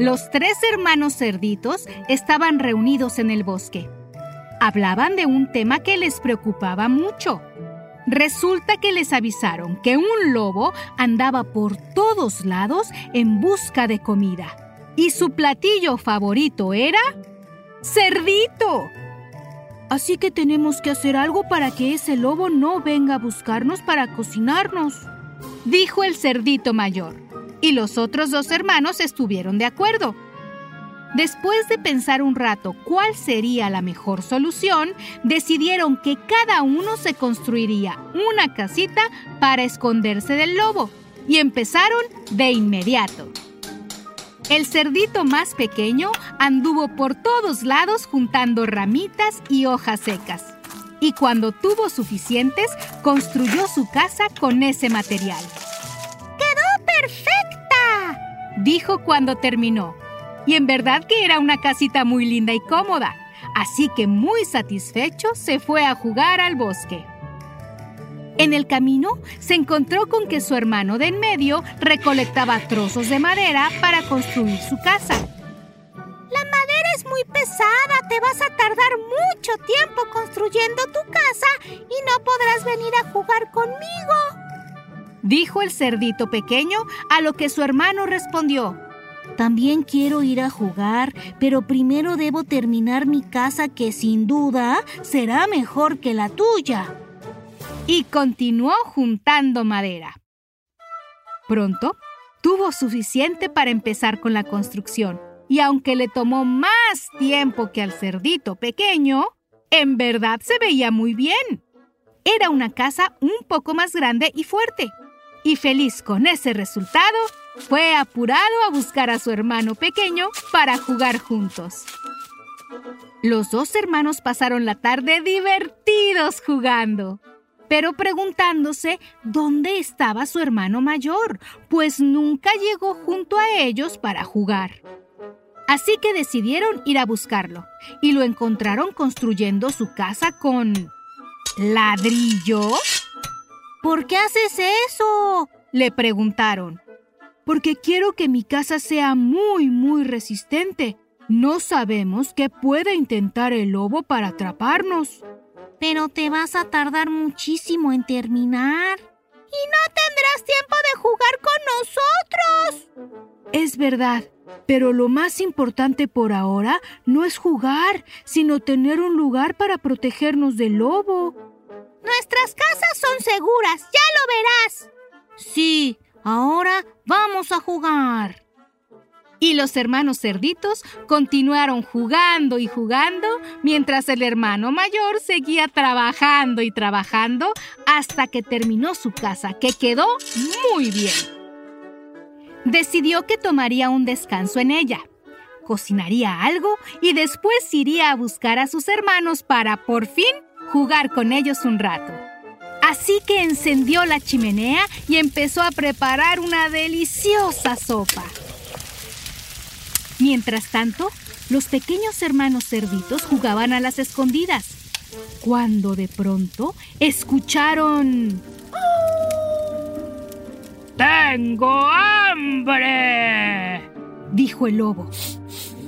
Los tres hermanos cerditos estaban reunidos en el bosque. Hablaban de un tema que les preocupaba mucho. Resulta que les avisaron que un lobo andaba por todos lados en busca de comida. Y su platillo favorito era... ¡Cerdito! Así que tenemos que hacer algo para que ese lobo no venga a buscarnos para cocinarnos, dijo el cerdito mayor y los otros dos hermanos estuvieron de acuerdo. Después de pensar un rato cuál sería la mejor solución, decidieron que cada uno se construiría una casita para esconderse del lobo y empezaron de inmediato. El cerdito más pequeño anduvo por todos lados juntando ramitas y hojas secas. Y cuando tuvo suficientes, construyó su casa con ese material. Dijo cuando terminó. Y en verdad que era una casita muy linda y cómoda, así que muy satisfecho se fue a jugar al bosque. En el camino se encontró con que su hermano de en medio recolectaba trozos de madera para construir su casa. La madera es muy pesada, te vas a tardar mucho tiempo construyendo tu casa y no podrás venir a jugar conmigo dijo el cerdito pequeño, a lo que su hermano respondió. También quiero ir a jugar, pero primero debo terminar mi casa que sin duda será mejor que la tuya. Y continuó juntando madera. Pronto tuvo suficiente para empezar con la construcción, y aunque le tomó más tiempo que al cerdito pequeño, en verdad se veía muy bien. Era una casa un poco más grande y fuerte, y feliz con ese resultado, fue apurado a buscar a su hermano pequeño para jugar juntos. Los dos hermanos pasaron la tarde divertidos jugando, pero preguntándose dónde estaba su hermano mayor, pues nunca llegó junto a ellos para jugar. Así que decidieron ir a buscarlo y lo encontraron construyendo su casa con ladrillos ¿Por qué haces eso? le preguntaron. Porque quiero que mi casa sea muy, muy resistente. No sabemos qué puede intentar el lobo para atraparnos. Pero te vas a tardar muchísimo en terminar. Y no tendrás tiempo de jugar con nosotros. Es verdad, pero lo más importante por ahora no es jugar, sino tener un lugar para protegernos del lobo. Nuestras casas son seguras, ya lo verás. Sí, ahora vamos a jugar. Y los hermanos cerditos continuaron jugando y jugando mientras el hermano mayor seguía trabajando y trabajando hasta que terminó su casa, que quedó muy bien. Decidió que tomaría un descanso en ella, cocinaría algo y después iría a buscar a sus hermanos para por fin jugar con ellos un rato. Así que encendió la chimenea y empezó a preparar una deliciosa sopa. Mientras tanto, los pequeños hermanos cerditos jugaban a las escondidas. cuando de pronto escucharon... ¡Tengo hambre! dijo el lobo.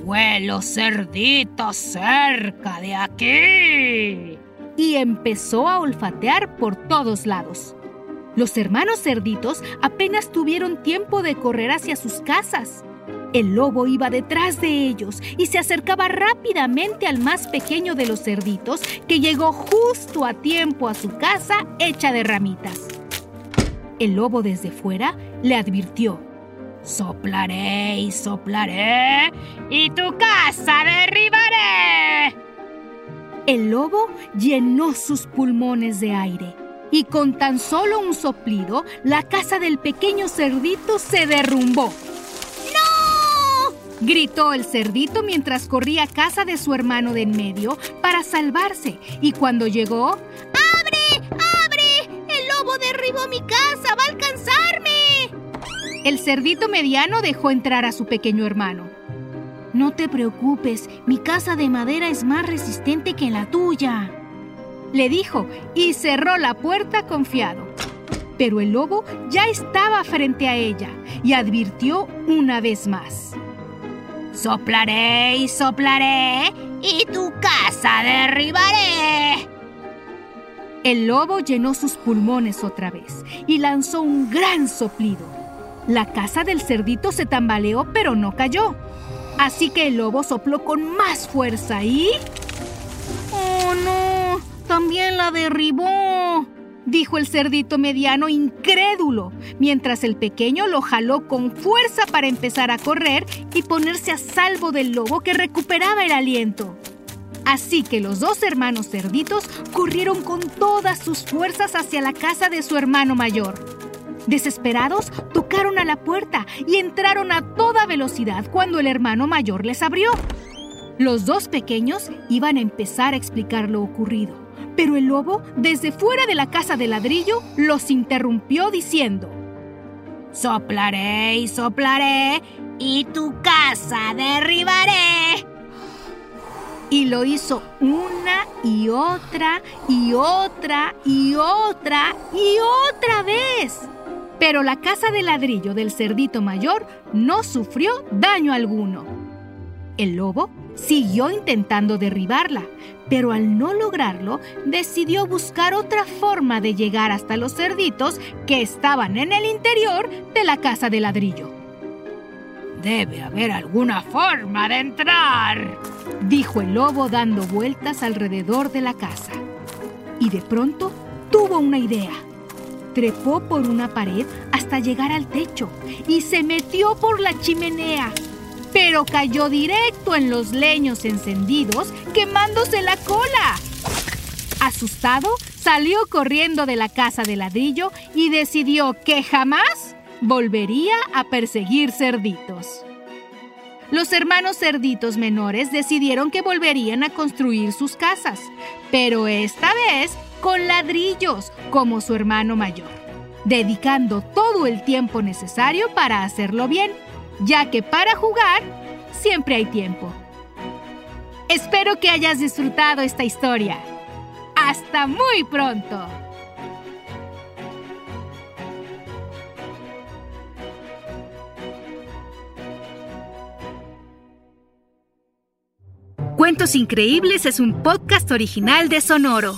Huelo cerditos cerca de aquí. Y empezó a olfatear por todos lados. Los hermanos cerditos apenas tuvieron tiempo de correr hacia sus casas. El lobo iba detrás de ellos y se acercaba rápidamente al más pequeño de los cerditos que llegó justo a tiempo a su casa hecha de ramitas. El lobo desde fuera le advirtió. Soplaré y soplaré y tu casa derribaré. El lobo llenó sus pulmones de aire y con tan solo un soplido la casa del pequeño cerdito se derrumbó. ¡No! Gritó el cerdito mientras corría a casa de su hermano de en medio para salvarse y cuando llegó... ¡Abre! ¡Abre! ¡El lobo derribó mi casa! ¡Va a alcanzarme! El cerdito mediano dejó entrar a su pequeño hermano. No te preocupes, mi casa de madera es más resistente que la tuya. Le dijo y cerró la puerta confiado. Pero el lobo ya estaba frente a ella y advirtió una vez más. Soplaré y soplaré y tu casa derribaré. El lobo llenó sus pulmones otra vez y lanzó un gran soplido. La casa del cerdito se tambaleó pero no cayó. Así que el lobo sopló con más fuerza y... ¡Oh no! También la derribó. Dijo el cerdito mediano incrédulo, mientras el pequeño lo jaló con fuerza para empezar a correr y ponerse a salvo del lobo que recuperaba el aliento. Así que los dos hermanos cerditos corrieron con todas sus fuerzas hacia la casa de su hermano mayor. Desesperados, tocaron a la puerta y entraron a toda velocidad cuando el hermano mayor les abrió. Los dos pequeños iban a empezar a explicar lo ocurrido, pero el lobo, desde fuera de la casa de ladrillo, los interrumpió diciendo, Soplaré y soplaré y tu casa derribaré. Y lo hizo una y otra y otra y otra y otra vez. Pero la casa de ladrillo del cerdito mayor no sufrió daño alguno. El lobo siguió intentando derribarla, pero al no lograrlo, decidió buscar otra forma de llegar hasta los cerditos que estaban en el interior de la casa de ladrillo. Debe haber alguna forma de entrar, dijo el lobo dando vueltas alrededor de la casa. Y de pronto tuvo una idea. Trepó por una pared hasta llegar al techo y se metió por la chimenea, pero cayó directo en los leños encendidos, quemándose la cola. Asustado, salió corriendo de la casa de ladrillo y decidió que jamás volvería a perseguir cerditos. Los hermanos cerditos menores decidieron que volverían a construir sus casas, pero esta vez con ladrillos, como su hermano mayor, dedicando todo el tiempo necesario para hacerlo bien, ya que para jugar siempre hay tiempo. Espero que hayas disfrutado esta historia. ¡Hasta muy pronto! Cuentos Increíbles es un podcast original de Sonoro.